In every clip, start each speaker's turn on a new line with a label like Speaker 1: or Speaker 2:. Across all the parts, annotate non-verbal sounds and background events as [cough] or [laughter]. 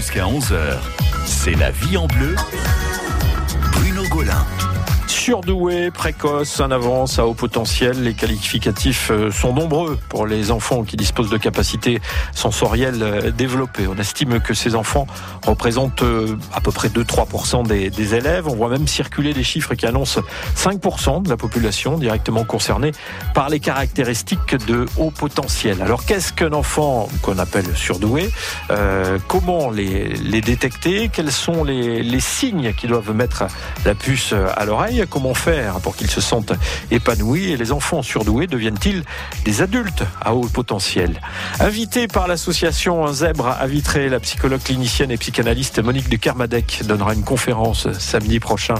Speaker 1: Jusqu'à 11h, c'est la vie en bleu. Bruno Golin
Speaker 2: surdoué, précoce, en avance, à haut potentiel. Les qualificatifs euh, sont nombreux pour les enfants qui disposent de capacités sensorielles euh, développées. On estime que ces enfants représentent euh, à peu près 2-3% des, élèves. On voit même circuler des chiffres qui annoncent 5% de la population directement concernée par les caractéristiques de haut potentiel. Alors qu'est-ce qu'un enfant qu'on appelle surdoué? Comment les, détecter? Quels sont les signes qui doivent mettre la puce à l'oreille? Comment faire pour qu'ils se sentent épanouis et les enfants surdoués deviennent-ils des adultes à haut potentiel? Invité par l'association Zèbre à Vitré, la psychologue clinicienne et psychanalyste Monique de Kermadec donnera une conférence samedi prochain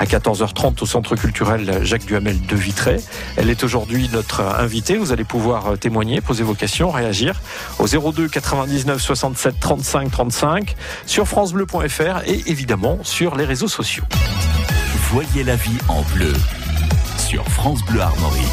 Speaker 2: à 14h30 au centre culturel Jacques Duhamel de Vitré. Elle est aujourd'hui notre invitée. Vous allez pouvoir témoigner, poser vos questions, réagir au 02 99 67 35 35 sur francebleu.fr et évidemment sur les réseaux sociaux.
Speaker 1: Voyez la vie en bleu sur France Bleu Armorique.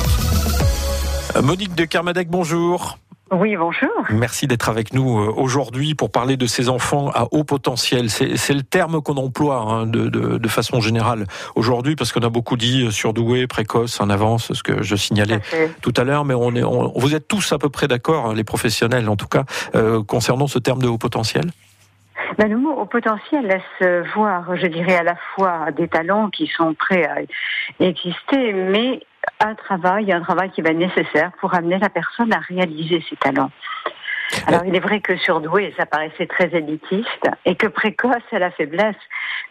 Speaker 2: Monique de Kermadec, bonjour.
Speaker 3: Oui, bonjour.
Speaker 2: Merci d'être avec nous aujourd'hui pour parler de ces enfants à haut potentiel. C'est le terme qu'on emploie hein, de, de, de, façon générale aujourd'hui parce qu'on a beaucoup dit surdoué, précoce, en avance, ce que je signalais tout à l'heure. Mais on est, on, vous êtes tous à peu près d'accord, les professionnels en tout cas, euh, concernant ce terme de haut potentiel?
Speaker 3: Ben, le mot au potentiel laisse voir, je dirais, à la fois des talents qui sont prêts à exister, mais un travail, un travail qui va être nécessaire pour amener la personne à réaliser ses talents. Alors il est vrai que surdoué, ça paraissait très élitiste, et que précoce a la faiblesse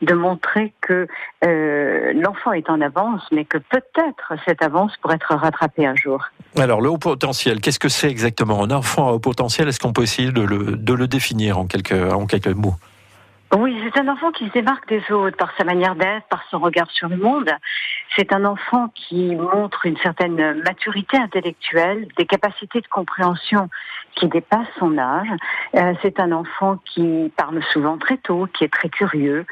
Speaker 3: de montrer que euh, l'enfant est en avance, mais que peut-être cette avance pourrait être rattrapée un jour.
Speaker 2: Alors le haut potentiel, qu'est-ce que c'est exactement? Un enfant à haut potentiel, est-ce qu'on peut essayer de le, de le définir en quelques, en quelques mots?
Speaker 3: Oui, c'est un enfant qui se démarque des autres par sa manière d'être, par son regard sur le monde. C'est un enfant qui montre une certaine maturité intellectuelle, des capacités de compréhension qui dépassent son âge. Euh, c'est un enfant qui parle souvent très tôt, qui est très curieux,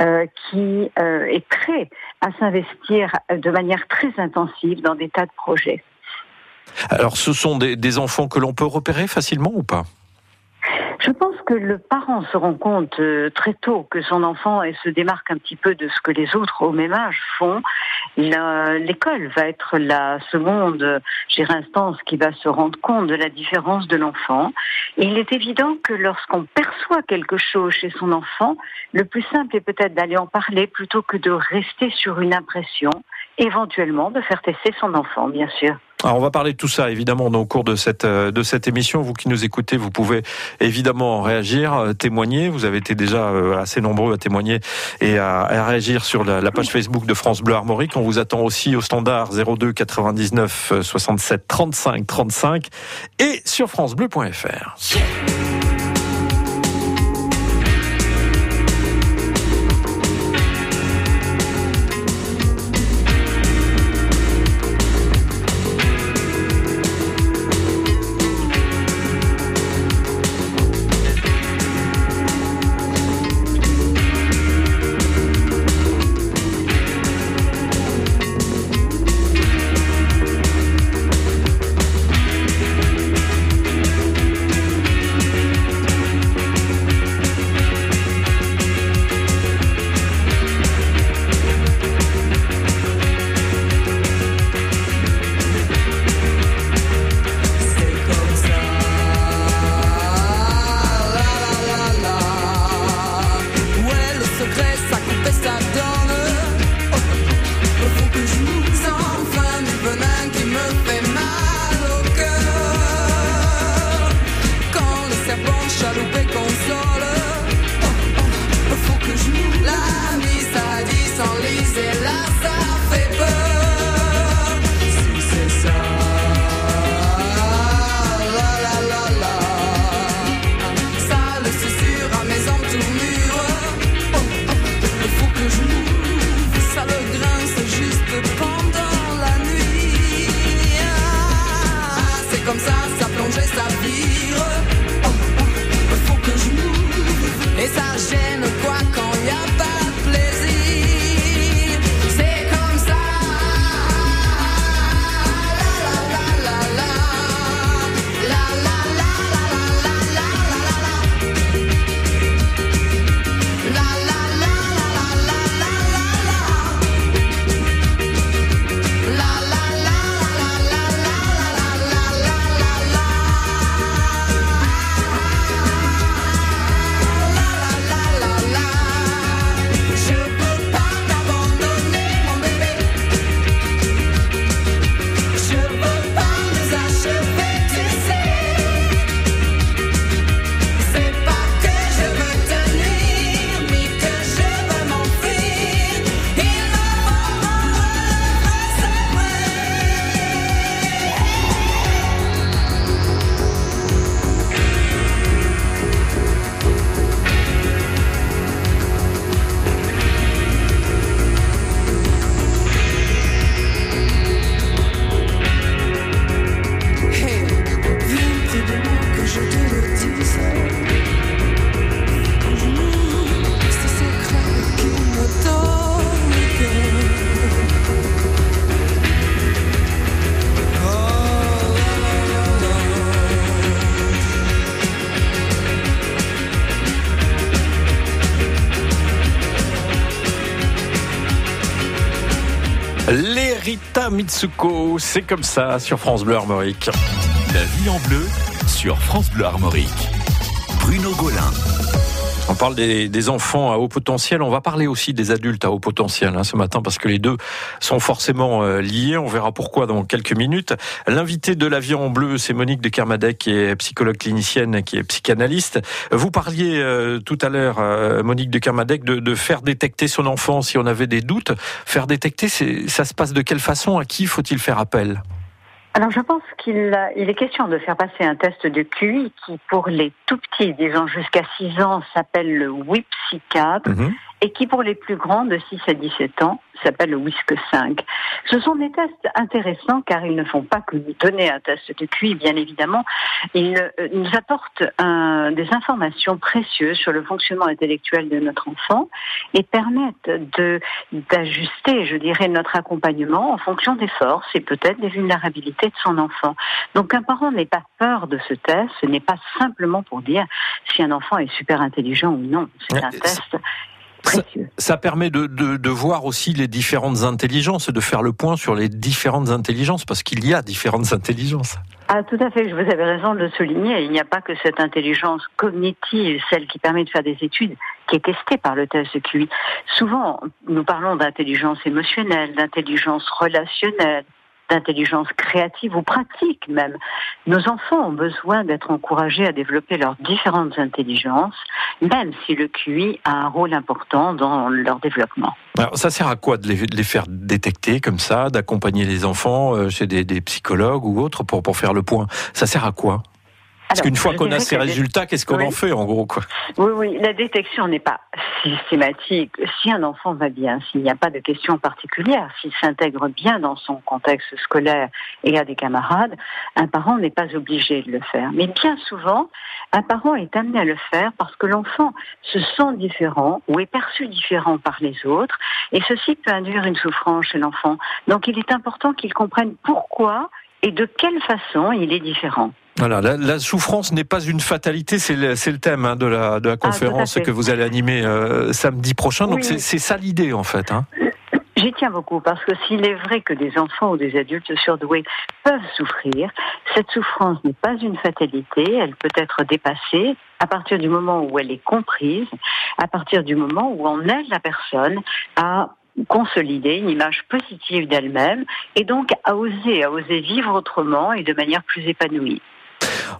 Speaker 3: euh, qui euh, est prêt à s'investir de manière très intensive dans des tas de projets.
Speaker 2: Alors, ce sont des, des enfants que l'on peut repérer facilement ou pas?
Speaker 3: Je pense que le parent se rend compte euh, très tôt que son enfant se démarque un petit peu de ce que les autres au même âge font. L'école va être la seconde instance qui va se rendre compte de la différence de l'enfant. Il est évident que lorsqu'on perçoit quelque chose chez son enfant, le plus simple est peut-être d'aller en parler plutôt que de rester sur une impression, éventuellement de faire tester son enfant, bien sûr.
Speaker 2: Alors on va parler de tout ça évidemment au cours de cette euh, de cette émission. Vous qui nous écoutez, vous pouvez évidemment réagir, euh, témoigner. Vous avez été déjà euh, assez nombreux à témoigner et à, réagir sur la, page Facebook de France Bleu Armorique. On vous attend aussi au standard 02 99 67 35 35 et sur francebleu.fr. Mitsuko, c'est comme ça sur France Bleu Armorique.
Speaker 1: La vie en bleu sur France Bleu Armorique. Bruno Golin.
Speaker 2: On parle des, enfants à haut potentiel, on va parler aussi des adultes à haut potentiel hein, ce matin parce que les deux sont forcément euh, liés. On verra pourquoi dans quelques minutes. L'invité de la vie en bleu, c'est Monique de Kermadec, qui est psychologue clinicienne, qui est psychanalyste. Vous parliez euh, tout à l'heure, euh, Monique de Kermadec, de, de, faire détecter son enfant si on avait des doutes. Faire détecter, ça se passe de quelle façon? À qui faut-il faire appel?
Speaker 3: Alors je pense qu'il il est question de faire passer un test de QI qui pour les tout petits, disons jusqu'à 6 ans, s'appelle le WIPSI 4 et qui pour les plus grands de 6 à 17 ans s'appelle le WISC 5. Ce sont des tests intéressants car ils ne font pas que nous donner un test de QI, bien évidemment, ils euh, nous apportent un, des informations précieuses sur le fonctionnement intellectuel de notre enfant et permettent de d'ajuster, je dirais, notre accompagnement en fonction des forces et peut-être des vulnérabilités de son enfant. Donc un parent n'ait pas peur de ce test, ce n'est pas simplement pour dire si un enfant est super intelligent ou non. C'est un test
Speaker 2: ça, permet de, de, de, voir aussi les différentes intelligences, de faire le point sur les différentes intelligences, parce qu'il y a différentes intelligences.
Speaker 3: Ah, tout à fait, je vous avais raison de le souligner. Il n'y a pas que cette intelligence cognitive, celle qui permet de faire des études, qui est testée par le test de QI. Souvent, nous parlons d'intelligence émotionnelle, d'intelligence relationnelle, d'intelligence créative ou pratique même. Nos enfants ont besoin d'être encouragés à développer leurs différentes intelligences, même si le QI a un rôle important dans leur développement.
Speaker 2: Ça sert à quoi de les, faire détecter comme ça, d'accompagner les enfants euh, chez des, des, psychologues ou autres pour, pour faire le point? Ça sert à quoi? Parce qu'une fois qu'on a ces résultats, qu'est-ce qu'on en fait en gros quoi?
Speaker 3: Oui, oui, la détection n'est pas systématique. Si un enfant va bien, s'il n'y a pas de question particulière, s'il s'intègre bien dans son contexte scolaire et a des camarades, un parent n'est pas obligé de le faire. Mais bien souvent, un parent est amené à le faire parce que l'enfant se sent différent ou est perçu différent par les autres, et ceci peut induire une souffrance chez l'enfant. Donc il est important qu'il comprenne pourquoi et de quelle façon il est différent.
Speaker 2: Voilà, la, souffrance n'est pas une fatalité, c'est le, le, thème hein, de, la, de la ah, conférence que vous allez animer euh, samedi prochain. Donc c'est ça l'idée en fait. Hein.
Speaker 3: J'y tiens beaucoup parce que s'il est vrai que des enfants ou des adultes surdoués peuvent souffrir, cette souffrance n'est pas une fatalité, elle peut être dépassée à partir du moment où elle est comprise, à partir du moment où on aide la personne à consolider une image positive d'elle-même et donc à oser, à oser vivre autrement et de manière plus épanouie.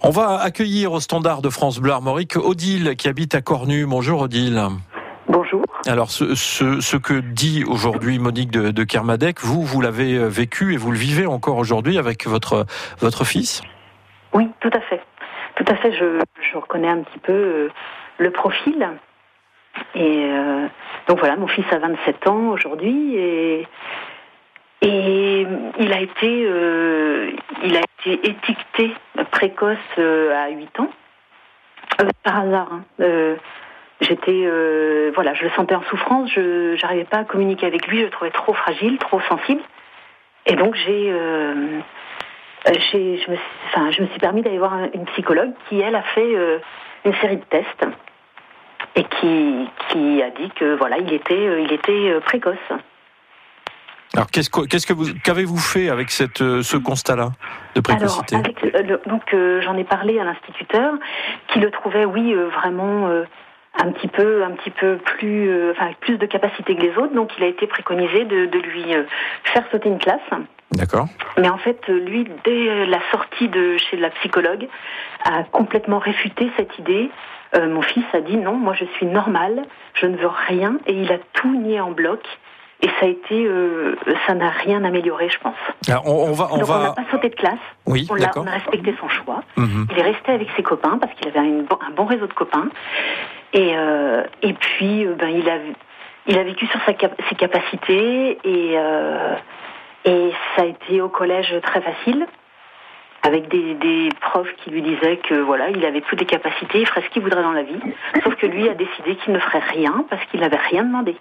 Speaker 2: On va accueillir au standard de France Bleu Armorique Odile qui habite à Cornu. Bonjour Odile.
Speaker 4: Bonjour.
Speaker 2: Alors, ce, que dit aujourd'hui Monique de, Kermadec, vous, vous l'avez euh, vécu et vous le vivez encore aujourd'hui avec votre, votre fils?
Speaker 4: Oui, tout à fait. Tout à fait, je, reconnais un petit peu euh, le profil. Et euh, donc voilà, mon fils a 27 ans aujourd'hui et et il a été, euh, il a été étiqueté précoce euh, à 8 ans, euh, par hasard. Hein. J'étais, voilà, je le sentais en souffrance, je n'arrivais pas à communiquer avec lui, je le trouvais trop fragile, trop sensible. Et donc j'ai, j'ai je, me, enfin, je me suis permis d'aller voir une psychologue qui, elle, a fait une série de tests et qui, qui a dit que voilà, il était, il était précoce.
Speaker 2: Alors qu'est-ce que, qu'est-ce que vous qu'avez-vous fait avec cette euh, ce constat-là de précocité
Speaker 4: Alors, Donc euh, j'en ai parlé à l'instituteur qui le trouvait oui euh, vraiment un petit peu un petit peu plus enfin plus de capacité que les autres donc il a été préconisé de, de lui faire sauter une classe.
Speaker 2: D'accord.
Speaker 4: Mais en fait, lui, dès la sortie de chez la psychologue, a complètement réfuté cette idée. mon fils a dit non, moi je suis normal, je ne veux rien, et il a tout nié en bloc. Et ça a été, euh, ça n'a rien amélioré, je pense.
Speaker 2: Alors, on, va, on
Speaker 4: Donc
Speaker 2: va.
Speaker 4: On n'a pas sauté de classe.
Speaker 2: Oui,
Speaker 4: on, a, on a respecté son choix. Mhm. Il est resté avec ses copains parce qu'il avait un bon réseau de copains. Et, euh, et puis, euh, ben, il a, il a vécu sur sa, ses capacités et, et ça a été au collège très facile avec des, des, profs qui lui disaient que voilà, il avait toutes les capacités, il ferait ce qu'il voudrait dans la vie, sauf que lui a décidé qu'il ne ferait rien parce qu'il n'avait rien demandé.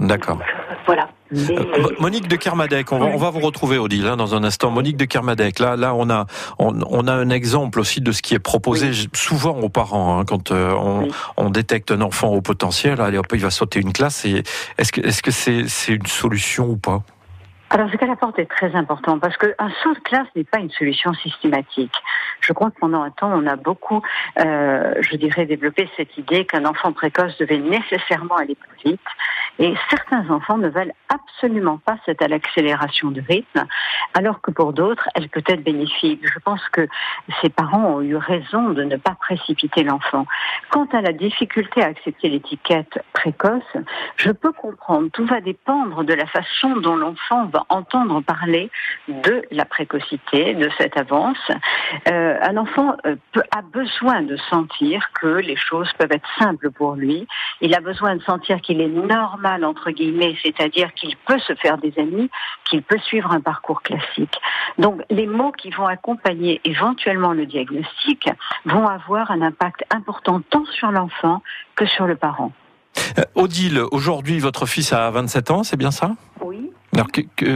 Speaker 2: D'accord.
Speaker 4: Voilà.
Speaker 2: Euh, Monique de Kermadec, on va, on va vous retrouver Odile hein, dans un instant. Monique de Kermadec, là, là, on a, on, a un exemple aussi de ce qui est proposé souvent aux parents hein, quand euh, on, on, détecte un enfant au potentiel. Allez, hop, il va sauter une classe. Est-ce que, est-ce que c'est, c'est une solution ou pas?
Speaker 3: Alors, ce qu'elle apporte est très important parce qu'un saut de classe n'est pas une solution systématique. Je crois que pendant un temps, on a beaucoup, euh, je dirais, développé cette idée qu'un enfant précoce devait nécessairement aller plus vite. Et certains enfants ne veulent absolument pas cette accélération de rythme, alors que pour d'autres, elle peut être bénéfique. Je pense que ses parents ont eu raison de ne pas précipiter l'enfant. Quant à la difficulté à accepter l'étiquette précoce, je peux comprendre. Tout va dépendre de la façon dont l'enfant va entendre parler de la précocité, de cette avance. Euh, un enfant euh, a besoin de sentir que les choses peuvent être simples pour lui. Il a besoin de sentir qu'il est normal, entre guillemets, c'est-à-dire qu'il peut se faire des amis, qu'il peut suivre un parcours classique. Donc les mots qui vont accompagner éventuellement le diagnostic vont avoir un impact important tant sur l'enfant que sur le parent.
Speaker 2: Euh, Odile, aujourd'hui votre fils a 27 ans, c'est bien ça?
Speaker 4: Oui.
Speaker 2: Alors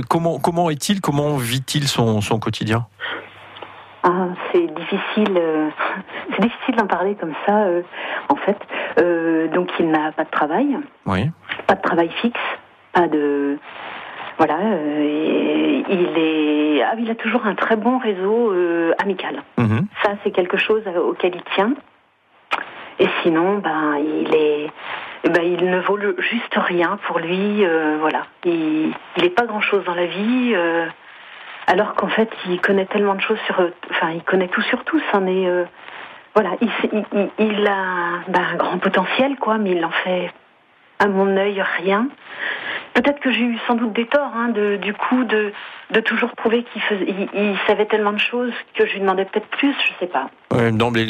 Speaker 2: comment, comment est-il, comment vit-il son, son quotidien?
Speaker 4: Ah, c'est difficile, euh, [laughs] c'est difficile d'en parler comme ça. Euh, en fait, euh, donc il n'a pas de travail,
Speaker 2: oui.
Speaker 4: pas de travail fixe, pas de voilà. il est, ah, il a toujours un très bon réseau amical.
Speaker 2: Mhm.
Speaker 4: Ça, c'est quelque chose auquel il tient. Et sinon, ben, il est, ben, il ne vaut juste rien pour lui. voilà, il n'est pas grand chose dans la vie alors qu'en fait il connaît tellement de choses sur, enfin il connaît tout sur tout, c'en est, euh, voilà, il, il, a bah, un grand potentiel quoi, mais il en fait à mon œil rien. Peut-être que j'ai eu sans doute des torts, hein, de, du coup, de, de toujours prouver qu'il il, savait tellement de choses que je lui demandais peut-être plus, je sais pas.
Speaker 2: Non, mais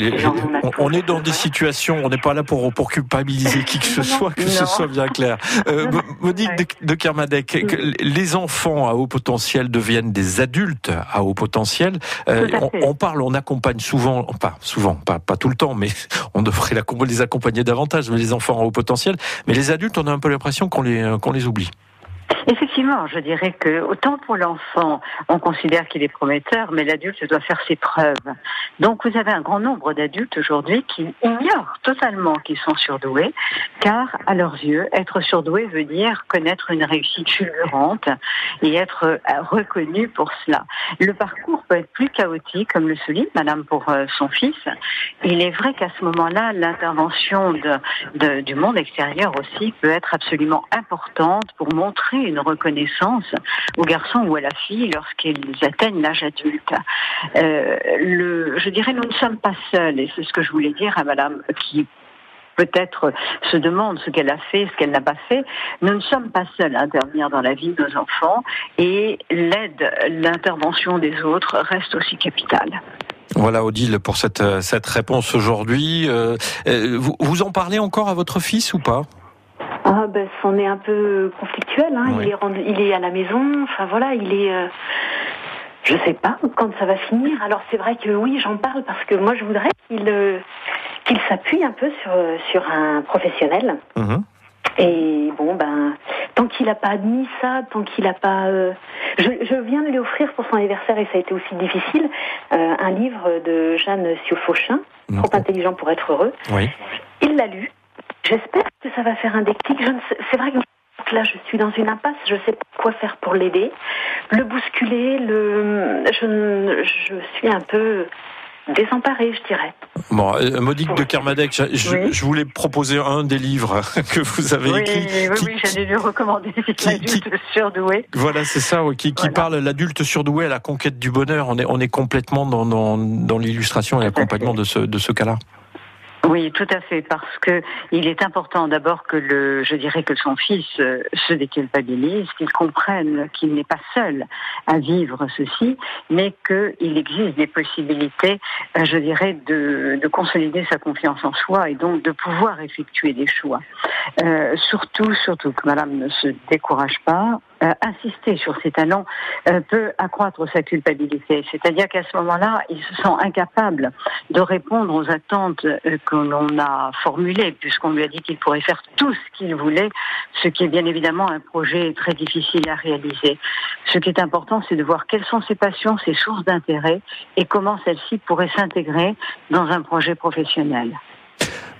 Speaker 2: on, est dans des situations, on n'est pas là pour, pour culpabiliser qui que ce soit, que ce soit bien clair. Euh, Monique de, Kermadec, mm. les enfants à haut potentiel deviennent des adultes à haut potentiel. Euh, on, parle, on accompagne souvent, pas souvent, pas, pas tout le temps, mais [laughs] on devrait les accompagner davantage, les enfants à haut potentiel. Mais les adultes, on a un peu l'impression qu'on les, qu'on les oublie.
Speaker 3: Effectivement, je dirais que autant pour l'enfant, on considère qu'il est prometteur, mais l'adulte doit faire ses preuves. Donc vous avez un grand nombre d'adultes aujourd'hui qui ignorent totalement qu'ils sont surdoués, car à leurs yeux, être surdoué veut dire connaître une réussite fulgurante et être euh, reconnu pour cela. Le parcours peut être plus chaotique, comme le souligne Madame pour euh, son fils. Il est vrai qu'à ce moment-là, l'intervention du monde extérieur aussi peut être absolument importante pour montrer une reconnaissance aux garçons ou à la fille lorsqu'ils atteignent l'âge adulte. Euh, je dirais, nous ne sommes pas seuls, et c'est ce que je voulais dire à Madame qui peut-être se demande ce qu'elle a fait, ce qu'elle n'a pas fait. Nous ne sommes pas seuls à intervenir dans la vie de nos enfants et l'aide, l'intervention des autres reste aussi capitale.
Speaker 2: Voilà Odile pour cette, réponse aujourd'hui. Euh, euh, vous en parlez encore à votre fils ou pas?
Speaker 4: Ah ben, c'en est un peu conflictuel. Hein. Il, est, il est à la maison. Enfin voilà, il est. Euh, je sais pas quand ça va finir. Alors c'est vrai que oui, j'en parle parce que moi je voudrais qu'il euh, qu'il s'appuie un peu sur sur un professionnel.
Speaker 2: Mhm.
Speaker 4: Et bon ben tant qu'il n'a pas admis ça, tant qu'il n'a pas, euh, je, je, viens de lui offrir pour son anniversaire et ça a été aussi difficile un livre de Jeanne Siofauchin, Trop intelligent pour être heureux.
Speaker 2: Oui.
Speaker 4: Il l'a lu J'espère que ça va faire un déclic. C'est vrai que là, je suis dans une impasse. Je ne sais pas quoi faire pour l'aider. Le bousculer, le... Je, je suis un peu désemparée, je dirais.
Speaker 2: Bon, euh, Monique de Kermadec, je, voulais proposer un des livres [laughs] que vous avez écrit.
Speaker 3: Oui, oui, j'allais lui recommander [laughs] l'adulte surdoué.
Speaker 2: Voilà, c'est ça, qui, qui parle l'adulte surdoué à la conquête du bonheur. On est, on est complètement dans, dans, dans l'illustration et l'accompagnement de ce, de ce cas-là.
Speaker 3: Oui, tout à fait, parce que il est important d'abord que le, je dirais que son fils euh, se déculpabilise, qu'il comprenne qu'il n'est pas seul à vivre ceci, mais qu'il existe des possibilités, euh, je dirais, de, de, consolider sa confiance en soi et donc de pouvoir effectuer des choix. Euh, surtout, surtout que Madame ne se décourage pas. Euh, insister sur ses talents euh, peut accroître sa culpabilité. C'est-à-dire qu'à ce moment-là, il se sent incapable de répondre aux attentes euh, que l'on a formulées, puisqu'on lui a dit qu'il pourrait faire tout ce qu'il voulait, ce qui est bien évidemment un projet très difficile à réaliser. Ce qui est important, c'est de voir quelles sont ses passions, ses sources d'intérêt et comment celles-ci pourraient s'intégrer dans un projet professionnel.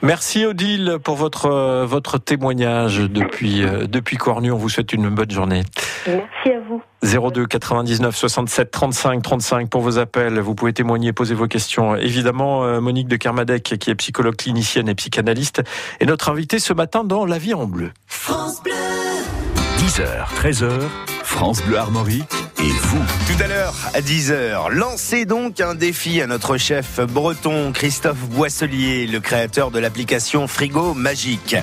Speaker 2: Merci Odile pour votre, euh, votre témoignage depuis, euh, depuis Cornu. On vous souhaite une bonne journée.
Speaker 4: Merci à vous.
Speaker 2: 02 99 67 35 35 pour vos appels. Vous pouvez témoigner, poser vos questions. Évidemment, euh, Monique de Kermadec, qui est psychologue clinicienne et psychanalyste, est notre invitée ce matin dans La vie en bleu.
Speaker 1: France Bleu. 10h, 13h, France Bleu Armorique et vous.
Speaker 5: Tout à l'heure, à 10h, lancez donc un défi à notre chef breton Christophe Boisselier, le créateur de l'application Frigo Magique.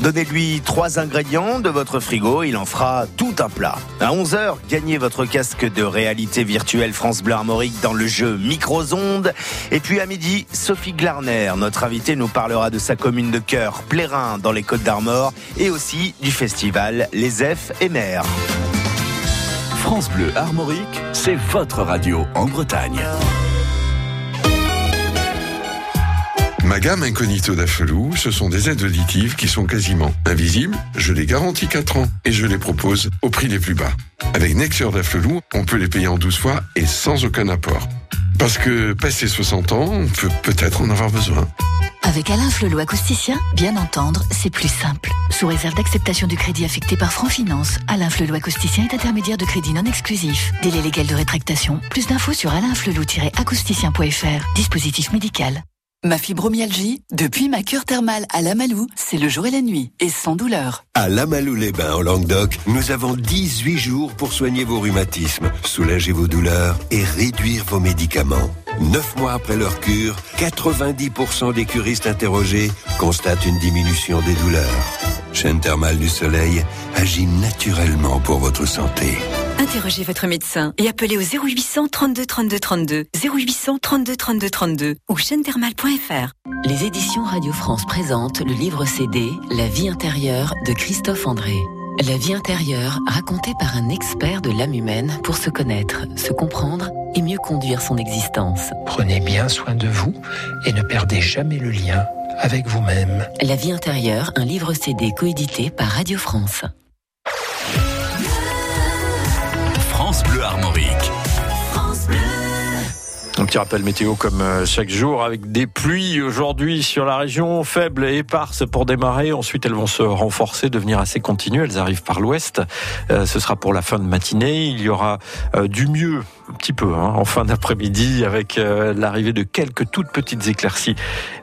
Speaker 5: Donnez-lui trois ingrédients de votre frigo, il en fera tout un plat. À 11h, gagnez votre casque de réalité virtuelle France Bleu Armorique dans le jeu Microzonde. Et puis à midi, Sophie Glarner, notre invitée, nous parlera de sa commune de cœur, Plérin, dans les Côtes d'Armor, et aussi du festival Les F et Mers.
Speaker 1: France Bleu Armorique, c'est votre radio en Bretagne.
Speaker 6: Ma gamme Incognito d'Affelou, ce sont des aides auditives qui sont quasiment invisibles. Je les garantis 4 ans et je les propose au prix les plus bas. Avec Nexeur d'Affelou, on peut les payer en 12 fois et sans aucun apport. Parce que passé 60 ans, on peut peut-être en avoir besoin.
Speaker 7: Avec Alain Flelot acousticien, bien entendre, c'est plus simple. Sous réserve d'acceptation du crédit affecté par Franc Finance, Alain Flelot acousticien est intermédiaire de crédit non exclusif. Délai légal de rétractation. Plus d'infos sur alainflelot-acousticien.fr. Dispositif médical.
Speaker 8: Ma fibromyalgie, depuis ma cure thermale à Lamalou, c'est le jour et la nuit, et sans douleur.
Speaker 9: À Lamalou-les-Bains, en Languedoc, nous avons 18 jours pour soigner vos rhumatismes, soulager vos douleurs et réduire vos médicaments. Neuf mois après leur cure, 90% des curistes interrogés constatent une diminution des douleurs. Chaîne thermale du soleil agit naturellement pour votre santé.
Speaker 10: Interrogez votre médecin et appelez au 0800 32 32 32, 0800 32 32 32 ou chaîne-thermale.fr.
Speaker 7: Les éditions Radio France présentent le livre CD La vie intérieure de Christophe André. La vie intérieure racontée par un expert de l'âme humaine pour se connaître, se comprendre et mieux conduire son existence.
Speaker 11: Prenez bien soin de vous et ne perdez jamais le lien avec vous-même.
Speaker 7: La vie intérieure, un livre CD coédité par Radio France.
Speaker 1: France
Speaker 2: Un petit rappel météo comme euh, chaque jour avec des pluies aujourd'hui sur la région faibles et éparses pour démarrer. Ensuite, elles vont se renforcer, devenir assez continues. Elles arrivent par l'ouest. Euh, ce sera pour la fin de matinée. Il y aura euh, du mieux un petit peu hein, en fin d'après-midi avec l'arrivée de quelques toutes petites éclaircies.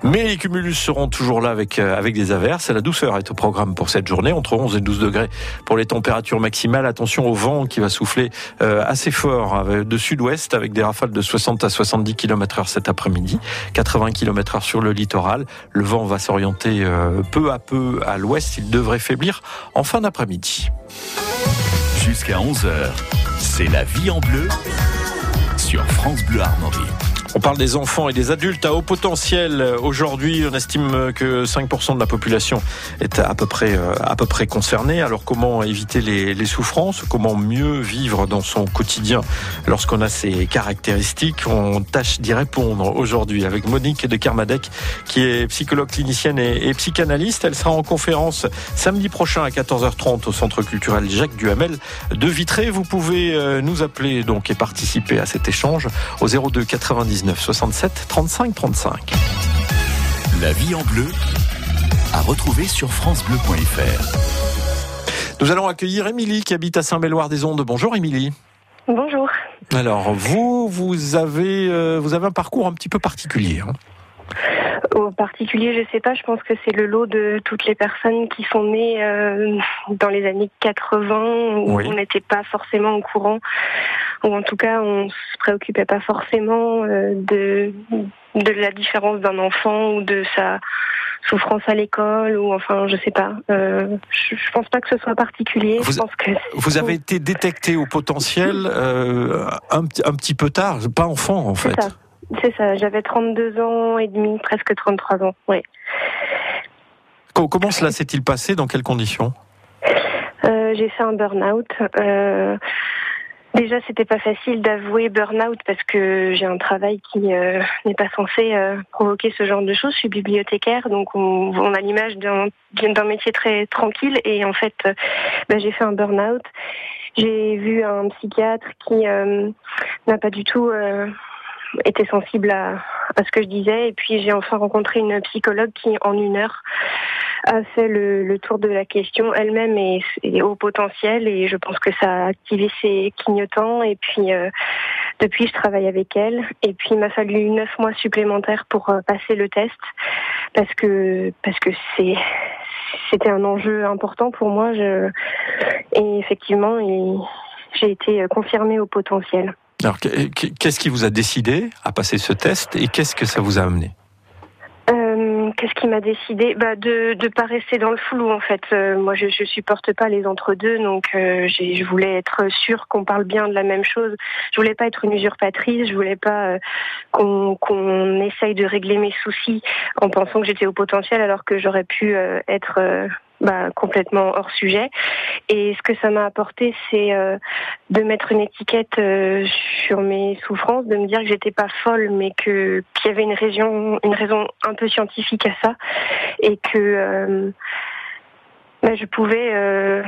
Speaker 2: Mais les cumulus seront toujours là avec avec des averses. La douceur est au programme pour cette journée entre 11 et 12 degrés pour les températures maximales. Attention au vent qui va souffler assez fort de sud-ouest avec des rafales de 60 à 70 km heure cet après-midi, 80 km heure sur le littoral. Le vent va s'orienter peu à peu à l'ouest. Il devrait faiblir en fin d'après-midi.
Speaker 1: Jusqu'à 11h, c'est la vie en bleu sur France Bleu Armorique.
Speaker 2: On parle des enfants et des adultes à haut potentiel. Aujourd'hui, on estime que 5% de la population est à peu près, près concernée. Alors comment éviter les, souffrances? Comment mieux vivre dans son quotidien lorsqu'on a ces caractéristiques? On tâche d'y répondre aujourd'hui avec Monique de Kermadec, qui est psychologue clinicienne et, psychanalyste. Elle sera en conférence samedi prochain à 14h30 au Centre culturel Jacques Duhamel de Vitré. Vous pouvez nous appeler donc et participer à cet échange au 02 99 67 35 35.
Speaker 1: La vie en bleu à retrouver sur francebleu.fr.
Speaker 2: Nous allons accueillir Émilie qui habite à Saint-Méloire-des-Ondes. Bonjour Émilie.
Speaker 12: Bonjour.
Speaker 2: Alors vous, vous avez, euh, vous avez un parcours un petit peu particulier. Hein
Speaker 12: au particulier, je sais pas, je pense que c'est le lot de toutes les personnes qui sont nées euh, dans les années 80 où oui. on n'était pas forcément au courant ou en tout cas on se préoccupait pas forcément euh, de de la différence d'un enfant ou de sa souffrance à l'école ou enfin je sais pas euh, je, je, pense pas que ce soit particulier
Speaker 2: vous,
Speaker 12: je pense que
Speaker 2: vous avez été détecté au potentiel euh, un, un, petit peu tard pas enfant en fait
Speaker 12: ça. C'est ça, j'avais 32 ans et demi, presque 33 ans, oui.
Speaker 2: Comment cela s'est-il passé Dans quelles conditions?
Speaker 12: Euh, J'ai fait un burn-out. Euh, déjà, c'était pas facile d'avouer burn-out parce que j'ai un travail qui euh, n'est pas censé provoquer ce genre de choses. Je suis bibliothécaire, donc on, on a l'image d'un métier très tranquille et en fait, ben, j'ai fait un burn-out. J'ai vu un psychiatre qui n'a pas du tout était sensible à, à ce que je disais. Et puis j'ai enfin rencontré une psychologue qui, en une heure, a fait le, le tour de la question elle-même et, au potentiel. Et je pense que ça a activé ses clignotants. Et puis euh, depuis, je travaille avec elle. Et puis il m'a fallu neuf mois supplémentaires pour euh, passer le test parce que parce que c'est c'était un enjeu important pour moi. Je, et effectivement, j'ai été confirmée au potentiel.
Speaker 2: Alors, qu'est-ce qui vous a décidé à passer ce test et qu'est-ce que ça vous a amené
Speaker 12: euh, Qu'est-ce qui m'a décidé? Bah, De ne pas rester dans le flou, en fait. Euh, moi, je ne supporte pas les entre-deux, donc euh, je voulais être sûre qu'on parle bien de la même chose. Je voulais pas être une usurpatrice, je voulais pas qu'on essaye de régler mes soucis en pensant que j'étais au potentiel alors que j'aurais pu être bah, complètement hors sujet. Et ce que ça m'a apporté, c'est euh, de mettre une étiquette euh, sur mes souffrances, de me dire que j'étais pas folle, mais que qu'il y avait une raison, une raison un peu scientifique à ça, et que euh, bah, je pouvais. Euh,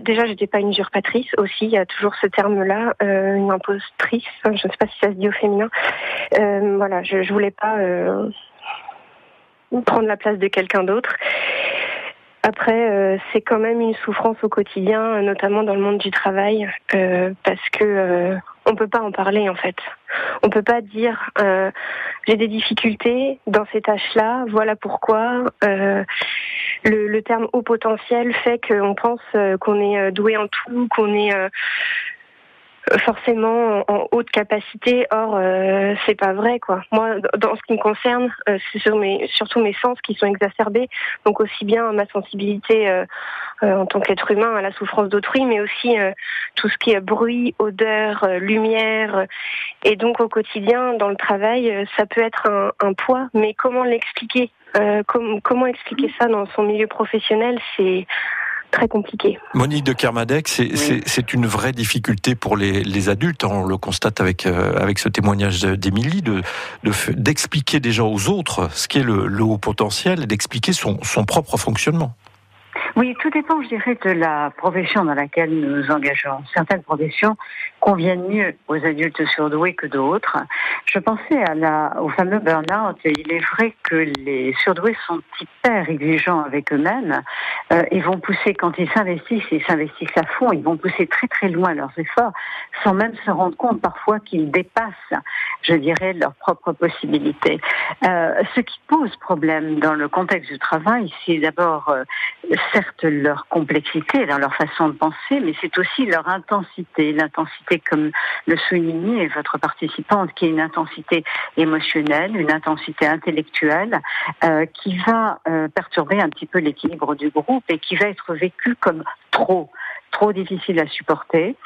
Speaker 12: déjà, j'étais pas une usurpatrice aussi. Il y a toujours ce terme-là, une impostrice. Je ne sais pas si ça se dit au féminin. voilà, je, je voulais pas prendre la place de quelqu'un d'autre. Après, euh, c'est quand même une souffrance au quotidien, notamment dans le monde du travail, euh, parce que euh, on peut pas en parler en fait. On peut pas dire euh, j'ai des difficultés dans ces tâches-là, voilà pourquoi. Le, le, terme haut potentiel fait qu'on pense qu'on est doué en tout, qu'on est forcément en haute capacité. Or, euh, c'est pas vrai, quoi. Moi, dans ce qui me concerne, euh, c'est sur mes, surtout mes sens qui sont exacerbés. Donc aussi bien ma sensibilité euh, en tant qu'être humain à la souffrance d'autrui, mais aussi tout ce qui est bruit, odeur, lumière. Et donc au quotidien, dans le travail, ça peut être un, un poids. Mais comment l'expliquer? Comment expliquer ça dans son milieu professionnel? C'est très compliqué.
Speaker 2: Monique de Kermadec, c'est une vraie difficulté pour les, adultes. On le constate avec, euh, avec ce témoignage d'Émilie, d'expliquer de, déjà aux autres ce qu'est le, le, haut potentiel et d'expliquer son, son propre fonctionnement.
Speaker 3: Oui, tout dépend, je dirais, de la profession dans laquelle nous nous engageons. Certaines professions conviennent mieux aux adultes surdoués que d'autres. Je pensais au fameux burn-out. Il est vrai que les surdoués sont hyper exigeants avec eux-mêmes. Euh, ils vont pousser, quand ils s'investissent, ils s'investissent à fond, ils vont pousser très très loin leurs efforts, sans même se rendre compte parfois qu'ils dépassent, je dirais, leurs propres possibilités. Euh, ce qui pose problème dans le contexte du travail, c'est d'abord euh, certes leur complexité dans leur façon de penser, mais c'est aussi leur intensité. L'intensité, comme le soulignait votre participante, qui est une intensité émotionnelle, une intensité intellectuelle, euh, qui va euh, perturber un petit peu l'équilibre du groupe et qui va être vécue comme trop trop difficile à supporter,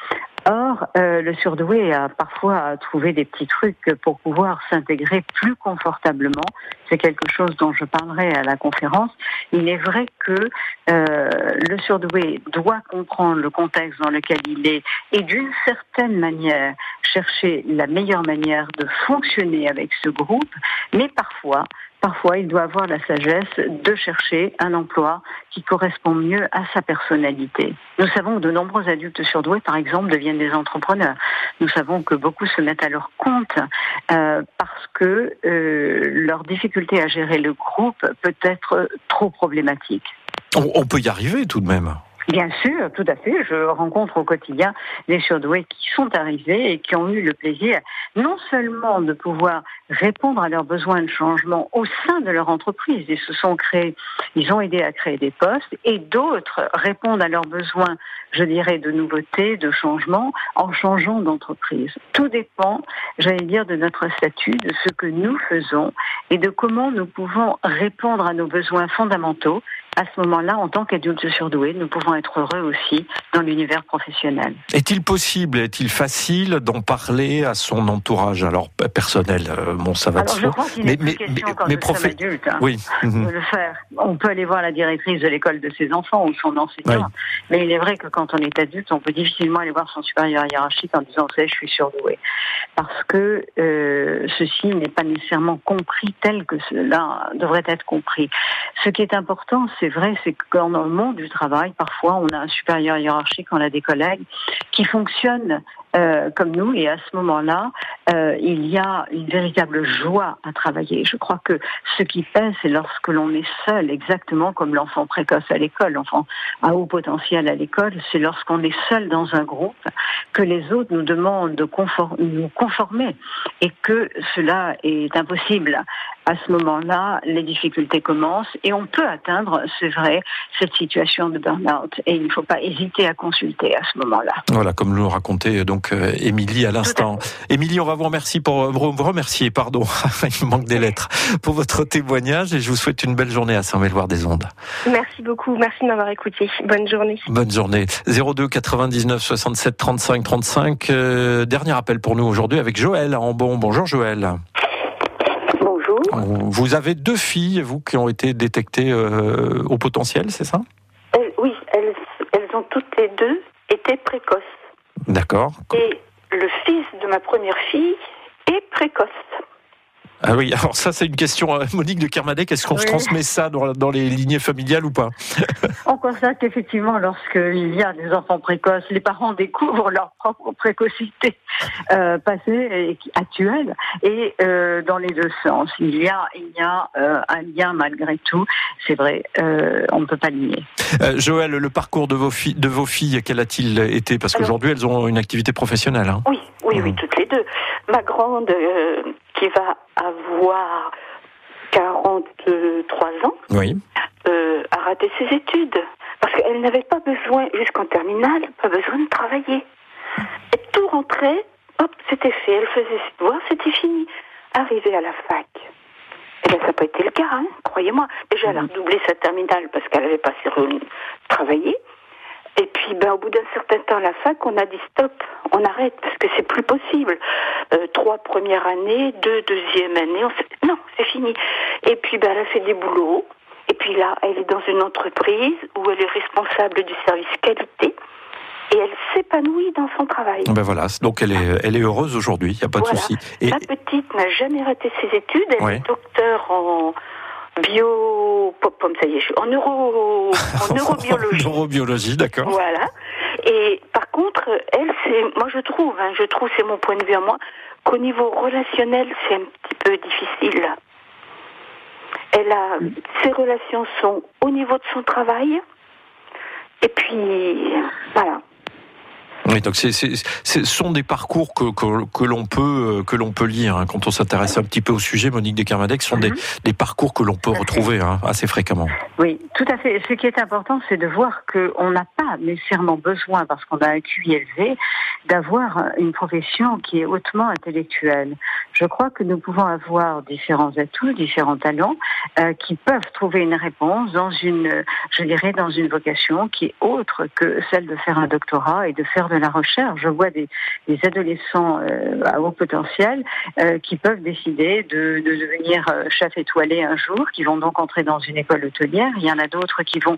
Speaker 3: Or, euh, le surdoué a parfois trouvé des petits trucs pour pouvoir s'intégrer plus confortablement. C'est quelque chose dont je parlerai à la conférence. Il est vrai que euh, le surdoué doit comprendre le contexte dans lequel il est et d'une certaine manière chercher la meilleure manière de fonctionner avec ce groupe, mais parfois parfois il doit avoir la sagesse de chercher un emploi qui correspond mieux à sa personnalité. Nous savons que de nombreux adultes surdoués, par exemple, deviennent des entrepreneurs. Nous savons que beaucoup se mettent à leur compte euh, parce que euh, leur difficulté à gérer le groupe peut être trop problématique.
Speaker 2: on peut y arriver tout de même.
Speaker 3: Bien sûr, tout à fait. Je rencontre au quotidien des surdoués qui sont arrivés et qui ont eu le plaisir non seulement de pouvoir répondre à leurs besoins de changement au sein de leur entreprise, ils se sont créés, ils ont aidé à créer des postes, et d'autres répondent à leurs besoins, je dirais, de nouveautés, de changement, en changeant d'entreprise. Tout dépend, j'allais dire, de notre statut, de ce que nous faisons et de comment nous pouvons répondre à nos besoins fondamentaux à ce moment-là, en tant qu'adulte surdoué, nous pouvons être heureux aussi dans l'univers professionnel.
Speaker 2: Est-il possible, est-il facile d'en parler à son entourage Alors personnel, euh, bon, ça va
Speaker 3: Alors,
Speaker 2: de
Speaker 3: je crois qu'il mais, mais, mais, mais prof... adulte, hein, oui. Mhm. le faire. On peut aller voir la directrice de l'école de ses enfants ou son enseignant, mais il est vrai que quand on est adulte, on peut difficilement aller voir son supérieur hiérarchique en disant, je suis surdoué, parce que euh, ceci n'est pas nécessairement compris tel que cela devrait être compris. Ce qui est important, c'est vrai, c'est que dans le monde du travail, parfois, on a un supérieur hiérarchique, on a des collègues qui fonctionnent euh, comme nous. Et à ce moment-là, euh, il y a une véritable joie à travailler. Je crois que ce qui pèse, c'est lorsque l'on est seul, exactement comme l'enfant précoce à l'école, l'enfant à haut potentiel à l'école, c'est lorsqu'on est seul dans un groupe que les autres nous demandent de nous conformer et que cela est impossible à ce moment-là, les difficultés commencent et on peut atteindre, c'est vrai, cette situation de burn-out. Et il ne faut pas hésiter à consulter à ce moment-là.
Speaker 2: Voilà, comme nous racontait donc euh, Émilie à l'instant. Émilie, on va vous remercier pour vous remercier, pardon, [laughs] il manque des lettres, pour votre témoignage et je vous souhaite une belle journée à Saint-Méloire des Ondes.
Speaker 12: Merci beaucoup, merci de m'avoir écouté. Bonne journée.
Speaker 2: Bonne journée. 02 99 67 35 35. dernier appel pour nous aujourd'hui avec Joël en bon. Bonjour Joël. Vous avez deux filles, vous, qui ont été détectées euh, au potentiel, c'est ça
Speaker 13: Oui, elles, elles ont toutes les deux été précoces. Et le fils de ma première fille est précoce.
Speaker 2: Ah oui, [laughs] alors ça c'est une question, euh, Monique de Kermadec, est-ce qu'on se transmet ça dans, les lignées familiales ou pas? [laughs]
Speaker 3: On constate effectivement lorsqu'il y a des enfants précoces, les parents découvrent leur propre précocité euh, passée et actuelle, et euh, dans les deux sens. Il y a, il y a un lien malgré tout, c'est vrai, on ne peut pas nier.
Speaker 2: Joël, le parcours de vos, filles, de vos filles, quel a-t-il été? Parce qu'aujourd'hui elles ont une activité professionnelle. Hein.
Speaker 13: Oui, oui, oui, mmh. toutes les deux. Ma grande qui va avoir 43 ans,
Speaker 2: oui.
Speaker 13: euh, a raté ses études. Parce qu'elle n'avait pas besoin, jusqu'en terminale, pas besoin de travailler. Et tout rentrait, hop, c'était fait. Elle faisait ses devoirs, c'était fini. Arrivée à la fac, eh bien, ça n'a pas été le cas, hein, croyez-moi. Déjà, elle a redoublé sa terminale parce qu'elle n'avait pas travaillé. Et puis, ben, au bout d'un certain temps à la fac, on a dit stop, on arrête parce que c'est plus possible. Euh, trois premières années, deux deuxième année, on non, c'est fini. Et puis, ben, elle a fait des boulots. Et puis là, elle est dans une entreprise où elle est responsable du service qualité et elle s'épanouit dans son travail.
Speaker 2: Ben voilà, donc elle est, elle est heureuse aujourd'hui, il n'y a pas de souci.
Speaker 13: Et... Ma petite n'a jamais raté ses études, elle est docteur en bio, pom, ça y est, je suis en neuro, en [laughs] neurobiologie.
Speaker 2: neurobiologie, d'accord.
Speaker 13: Voilà. Et par contre, elle, c'est, moi je trouve, hein, je trouve, c'est mon point de vue à moi, qu'au niveau relationnel, c'est un petit peu difficile. Elle a, ses relations sont au niveau de son travail. Et puis, voilà.
Speaker 2: Oui, donc c'est, ce sont des parcours que, que, que l'on peut euh, que l'on peut lire hein. quand on s'intéresse un petit peu au sujet. Monique de ce sont des, mhm. des, parcours que l'on peut retrouver hein, assez fréquemment.
Speaker 3: Oui, tout à fait. Ce qui est important, c'est de voir qu'on n'a pas nécessairement besoin, parce qu'on a un QI élevé, d'avoir une profession qui est hautement intellectuelle. Je crois que nous pouvons avoir différents atouts, différents talents, euh, qui peuvent trouver une réponse dans une, je dirais, dans une vocation qui est autre que celle de faire un doctorat et de faire de la recherche. Je vois des, adolescents euh, à haut potentiel euh, qui peuvent décider de, de devenir euh, chef étoilé un jour, qui vont donc entrer dans une école hôtelière. Il y en a d'autres qui vont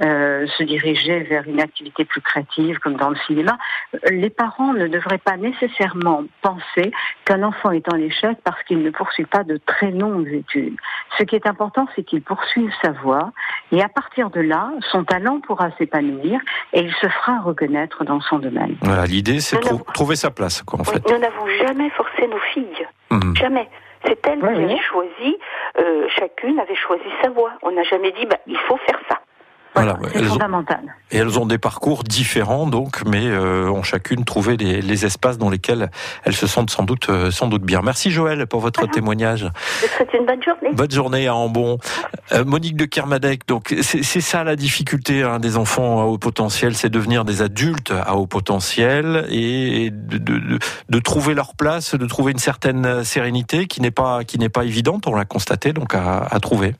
Speaker 3: se diriger vers une activité plus créative, comme dans le cinéma. Les parents ne devraient pas nécessairement penser qu'un enfant est en échec parce qu'il ne poursuit pas de très longues études. Ce qui est important, c'est qu'il poursuive sa voie et à partir de là, son talent pourra s'épanouir et il se fera reconnaître dans son domaine.
Speaker 2: Voilà, l'idée, c'est de trouver sa place, quoi, en fait.
Speaker 13: Nous n'avons jamais forcé nos filles. Mhm. Jamais. C'est elles qui avaient choisi, euh, chacune avait choisi sa voie. On n'a jamais dit, bah, il faut faire ça.
Speaker 3: Voilà, c'est fondamental.
Speaker 2: et elles ont des parcours différents, donc, mais euh, ont chacune trouvé les, espaces dans lesquels elles se sentent sans doute, euh, sans doute bien. Merci Joël pour votre témoignage.
Speaker 13: Je souhaite une bonne journée.
Speaker 2: Bonne journée à Ambon. Euh, Monique de Kermadec, donc c'est ça la difficulté hein, des enfants à haut potentiel, c'est devenir des adultes à haut potentiel et de, de, de, trouver leur place, de trouver une certaine sérénité qui n'est pas qui n'est pas évidente, on l'a constaté, donc à, à trouver.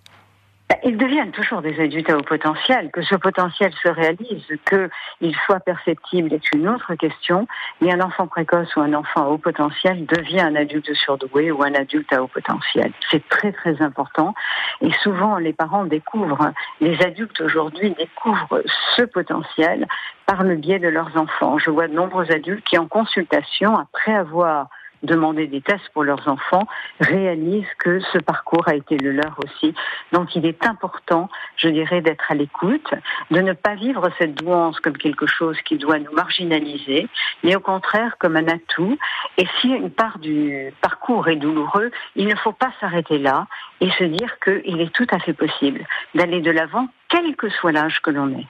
Speaker 3: Bah, ils deviennent toujours des adultes à haut potentiel. Que ce potentiel se réalise, qu'il soit perceptible est une autre question. Mais un enfant précoce ou un enfant à haut potentiel devient un adulte surdoué ou un adulte à haut potentiel. C'est très très important. Et souvent, les parents découvrent, les adultes aujourd'hui découvrent ce potentiel par le biais de leurs enfants. Je vois de nombreux adultes qui, en consultation, après avoir demander des tests pour leurs enfants réalisent que ce parcours a été le leur aussi. Donc il est important, je dirais, d'être à l'écoute, de ne pas vivre cette douance comme quelque chose qui doit nous marginaliser, mais au contraire comme un atout. Et si une part du parcours est douloureux, il ne faut pas s'arrêter là et se dire qu'il est tout à fait possible d'aller de l'avant, quel que soit l'âge que l'on ait.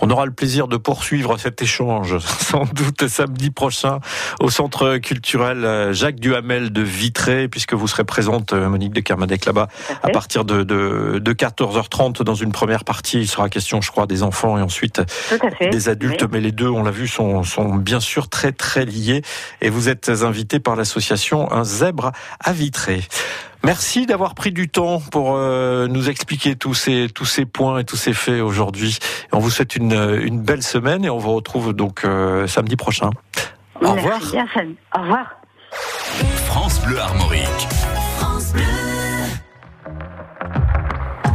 Speaker 14: On aura le plaisir de poursuivre cet échange [laughs] sans doute samedi prochain au centre culturel Jacques Duhamel de Vitré, puisque vous serez présente, Monique de Kermadec, là-bas, à partir de, de, de, 14h30 dans une première partie. Il sera question, je crois, des enfants et ensuite des adultes, mais les deux, on l'a vu, sont, sont bien sûr très très liés. Et vous êtes invité par l'association Un Zèbre à Vitré. Merci d'avoir pris du temps pour euh, nous expliquer tous ces tous ces points et tous ces faits aujourd'hui. On vous souhaite une, une belle semaine et on vous retrouve donc euh, samedi prochain. Au revoir.
Speaker 3: Au revoir.
Speaker 1: France Bleu Armorique. France Bleu.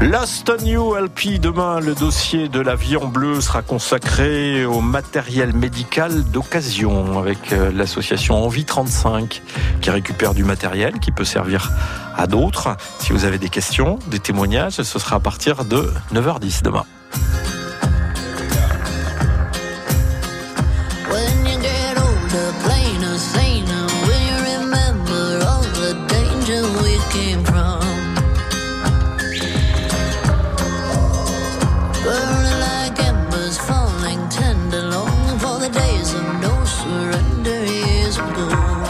Speaker 14: Lost on You LP, demain le dossier de la vie en bleu sera consacré au matériel médical d'occasion avec l'association Envie 35 qui récupère du matériel qui peut servir à d'autres. Si vous avez des questions, des témoignages, ce sera à partir de 9h10 demain. LP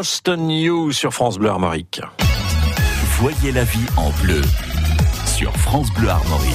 Speaker 14: Lost on You sur France Bleu Armorique.
Speaker 1: Voyez la vie en bleu sur France Bleu Armorique.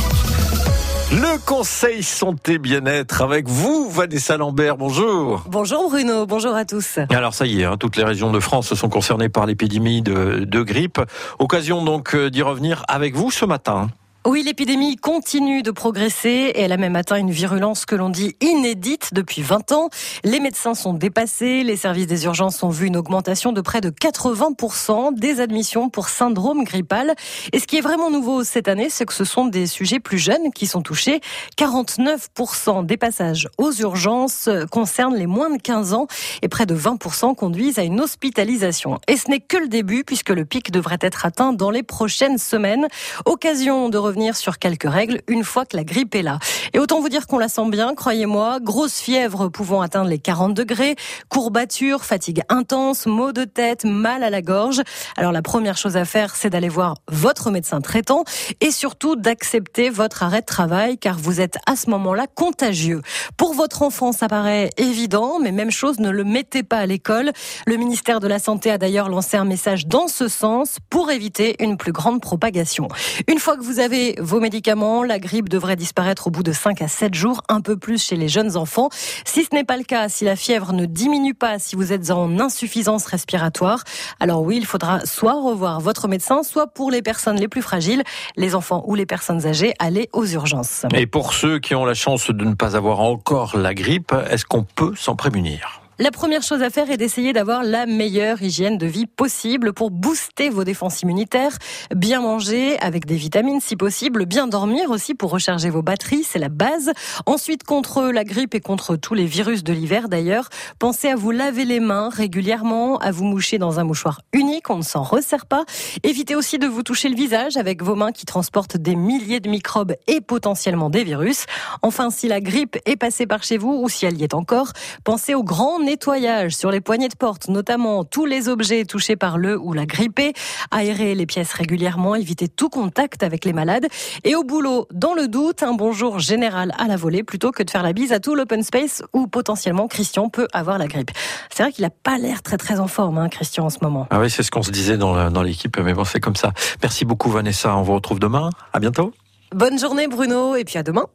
Speaker 14: Le conseil santé bien-être avec vous, Vanessa Lambert. Bonjour.
Speaker 15: Bonjour Bruno. Bonjour à tous.
Speaker 14: Alors ça y est, hein, toutes les régions de France sont concernées par l'épidémie de, de grippe. Occasion donc euh, d'y revenir avec vous ce matin.
Speaker 15: Oui, l'épidémie continue de progresser et elle a même atteint une virulence que l'on dit inédite depuis 20 ans. Les médecins sont dépassés, les services des urgences ont vu une augmentation de près de 80% des admissions pour syndrome grippal. Et ce qui est vraiment nouveau cette année, c'est que ce sont des sujets plus jeunes qui sont touchés. 49% des passages aux urgences concernent les moins de 15 ans et près de 20% conduisent à une hospitalisation. Et ce n'est que le début puisque le pic devrait être atteint dans les prochaines semaines. Occasion de revenir sur quelques règles une fois que la grippe est là. Et autant vous dire qu'on la sent bien, croyez-moi, grosse fièvre pouvant atteindre les 40 degrés, courbatures, fatigue intense, maux de tête, mal à la gorge. Alors la première chose à faire, c'est d'aller voir votre médecin traitant et surtout d'accepter votre arrêt de travail car vous êtes à ce moment-là contagieux. Pour votre enfant, ça paraît évident, mais même chose, ne le mettez pas à l'école. Le ministère de la Santé a d'ailleurs lancé un message dans ce sens pour éviter une plus grande propagation. Une fois que vous avez vos médicaments, la grippe devrait disparaître au bout de 5 à 7 jours, un peu plus chez les jeunes enfants. Si ce n'est pas le cas, si la fièvre ne diminue pas, si vous êtes en insuffisance respiratoire, alors oui, il faudra soit revoir votre médecin, soit pour les personnes les plus fragiles, les enfants ou les personnes âgées, aller aux urgences.
Speaker 2: Et pour ceux qui ont la chance de ne pas avoir encore la grippe, est-ce qu'on peut s'en prémunir?
Speaker 15: La première chose à faire est d'essayer d'avoir la meilleure hygiène de vie possible pour booster vos défenses immunitaires. Bien manger avec des vitamines si possible, bien dormir aussi pour recharger vos batteries, c'est la base. Ensuite, contre la grippe et contre tous les virus de l'hiver d'ailleurs, pensez à vous laver les mains régulièrement, à vous moucher dans un mouchoir unique, on ne s'en resserre pas. Évitez aussi de vous toucher le visage avec vos mains qui transportent des milliers de microbes et potentiellement des virus. Enfin, si la grippe est passée par chez vous ou si elle y est encore, pensez aux grands nettoyage sur les poignées de porte, notamment tous les objets touchés par le ou la grippée, aérer les pièces régulièrement, éviter tout contact avec les malades et au boulot, dans le doute, un bonjour général à la volée plutôt que de faire la bise à tout l'open space où potentiellement Christian peut avoir la grippe. C'est vrai qu'il a pas l'air très très en forme, hein, Christian, en ce moment.
Speaker 2: Ah oui, c'est ce qu'on se disait dans, dans l'équipe, mais bon, c'est comme ça. Merci beaucoup Vanessa, on vous retrouve demain. À bientôt.
Speaker 15: Bonne journée Bruno et puis à demain.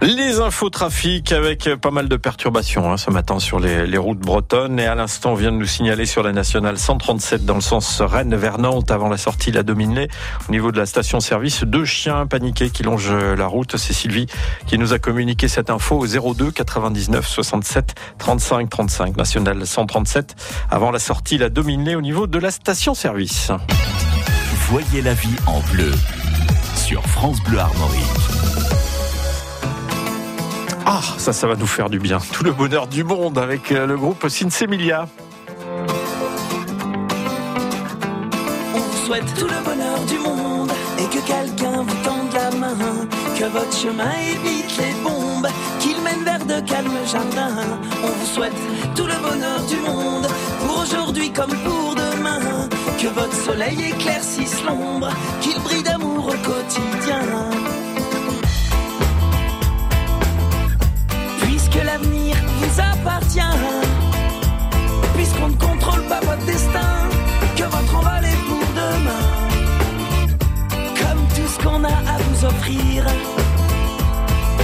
Speaker 2: Les infos trafic avec pas mal de perturbations hein, ce matin sur les, routes bretonnes. Et à l'instant, on vient de nous signaler sur la nationale 137 dans le sens Rennes vers Nantes avant la sortie la Dominelay. Au niveau de la station-service, deux chiens paniqués qui longent la route. C'est Sylvie qui nous a communiqué cette info au 02 99 67 35 35. Nationale 137 avant la sortie la Dominelay au niveau de la station-service.
Speaker 1: Voyez la vie en bleu sur France Bleu Armorique.
Speaker 2: Ah, ça, ça va nous faire du bien. Tout le bonheur du monde avec euh, le groupe Sinsemilia.
Speaker 16: On vous souhaite tout le bonheur du monde et que quelqu'un vous tende la main. Que votre chemin évite les bombes, qu'il mène vers de calmes jardins. On vous souhaite tout le bonheur du monde pour aujourd'hui comme pour demain. Que votre soleil éclaircisse l'ombre, qu'il brille d'amour au quotidien. L'avenir vous appartient. Puisqu'on ne contrôle pas votre destin, que votre envol est pour demain. Comme tout ce qu'on a à vous offrir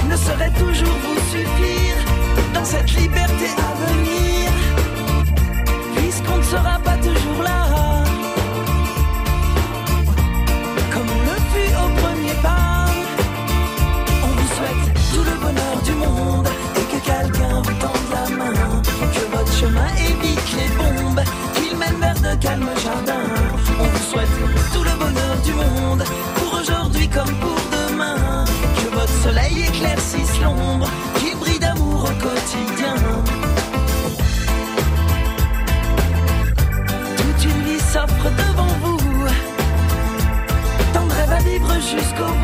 Speaker 16: ne saurait toujours vous suffire dans cette liberté à venir. Puisqu'on ne sera pas toujours là. Comme on le fut au premier pas. On vous souhaite tout le bonheur du monde quelqu'un vous tende la main. Que votre chemin évite les bombes, qu'il mène vers de calmes jardins. On vous souhaite tout le bonheur du monde, pour aujourd'hui comme pour demain. Que votre soleil éclaircisse l'ombre, qu'il brille d'amour au quotidien. Toute une vie s'offre devant vous. Tant de rêves à vivre jusqu'au bout,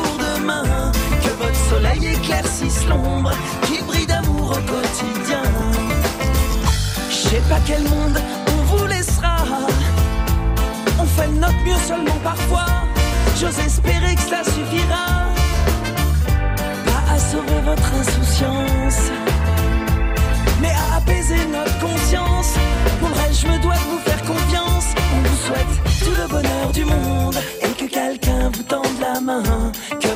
Speaker 16: Que votre soleil éclaircisse l'ombre, qui brille d'amour au quotidien. sais pas quel monde on vous laissera. On fait notre mieux seulement parfois. J'ose espérer que cela suffira. Pas à sauver votre insouciance, mais à apaiser notre conscience. Pour le reste, je me dois de vous faire confiance. On vous souhaite tout le bonheur du monde et que quelqu'un vous tende la main.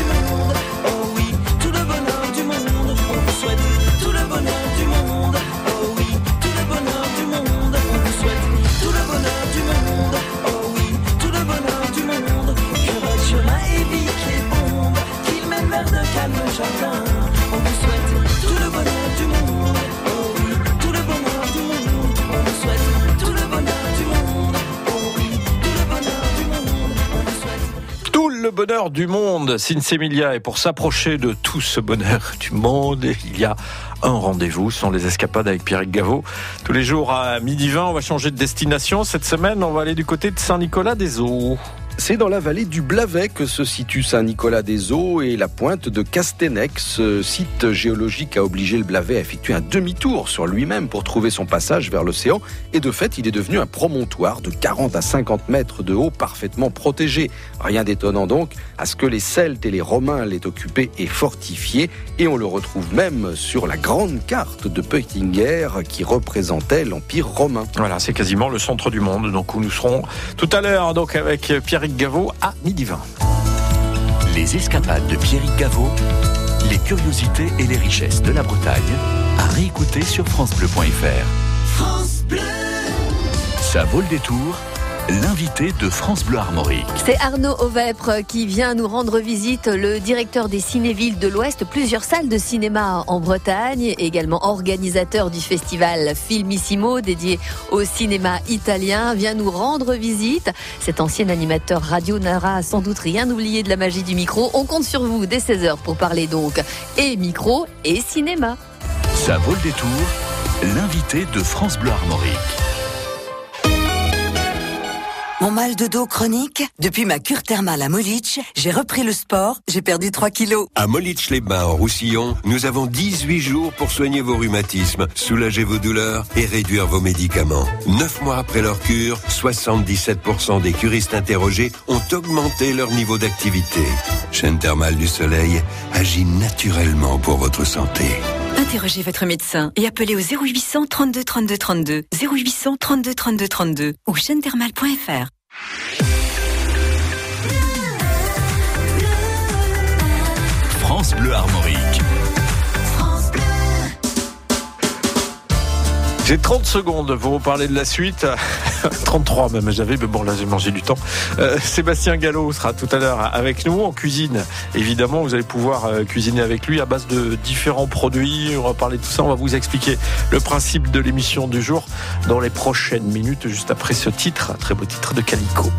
Speaker 16: monde, le bonheur du monde,
Speaker 2: Sinsemilia. Et pour s'approcher de tout ce bonheur du monde, il y a un rendez-vous, ce les escapades avec Pierrick Gaveau. Tous les jours à midi 20, on va changer de destination. Cette semaine, on va aller du côté de Saint-Nicolas-des-Eaux.
Speaker 17: C'est dans la vallée du Blavet que se situe Saint-Nicolas-des-Eaux et la pointe de Castenec. Ce site géologique a obligé le Blavet à effectuer un demi-tour sur lui-même pour trouver son passage vers l'océan. Et de fait, il est devenu un promontoire de 40 à 50 mètres de haut, parfaitement protégé. Rien d'étonnant donc à ce que les Celtes et les Romains l'aient occupé et fortifié. Et on le retrouve même sur la grande carte de Peutinger qui représentait l'Empire romain.
Speaker 2: Voilà, c'est quasiment le centre du monde, donc où nous serons tout à l'heure donc avec Pierrick Gaveau à midi 20.
Speaker 1: Les escapades de Pierrick Gaveau, les curiosités et les richesses de la Bretagne, à réécouter sur francebleu.fr.
Speaker 16: France Bleu.
Speaker 1: Ça vaut le détour, l'invité de France Bleu Armorique.
Speaker 18: C'est Arnaud Ovepre qui vient nous rendre visite, le directeur des Cinévilles de l'Ouest, plusieurs salles de cinéma en Bretagne, également organisateur du festival Filmissimo dédié au cinéma italien, vient nous rendre visite. Cet ancien animateur radio n'aura sans doute rien oublié de la magie du micro. On compte sur vous dès 16h pour parler donc et micro et cinéma.
Speaker 1: Ça vaut le détour, l'invité de France Bleu Armorique.
Speaker 19: Mon mal de dos chronique Depuis ma cure thermale à Molich, j'ai repris le sport, j'ai perdu 3 kilos.
Speaker 9: À Molich-les-Bains, en Roussillon, nous avons 18 jours pour soigner vos rhumatismes, soulager vos douleurs et réduire vos médicaments. 9 mois après leur cure, 77% des curistes interrogés ont augmenté leur niveau d'activité. Chaîne thermale du soleil agit naturellement pour votre santé.
Speaker 10: Interrogez votre médecin et appelez au 0800 32 32 32, 0800 32 32 32 ou chaîne-thermale.fr.
Speaker 1: France Bleu Armorique.
Speaker 2: J'ai 30 secondes pour vous parler de la suite. [laughs] 33 même j'avais, mais bon là j'ai mangé du temps. Euh, Sébastien Gallo sera tout à l'heure avec nous en cuisine. Évidemment, vous allez pouvoir euh, cuisiner avec lui à base de différents produits. On va parler de tout ça, on va vous expliquer le principe de l'émission du jour dans les prochaines minutes, juste après ce titre, un très beau titre de Calico.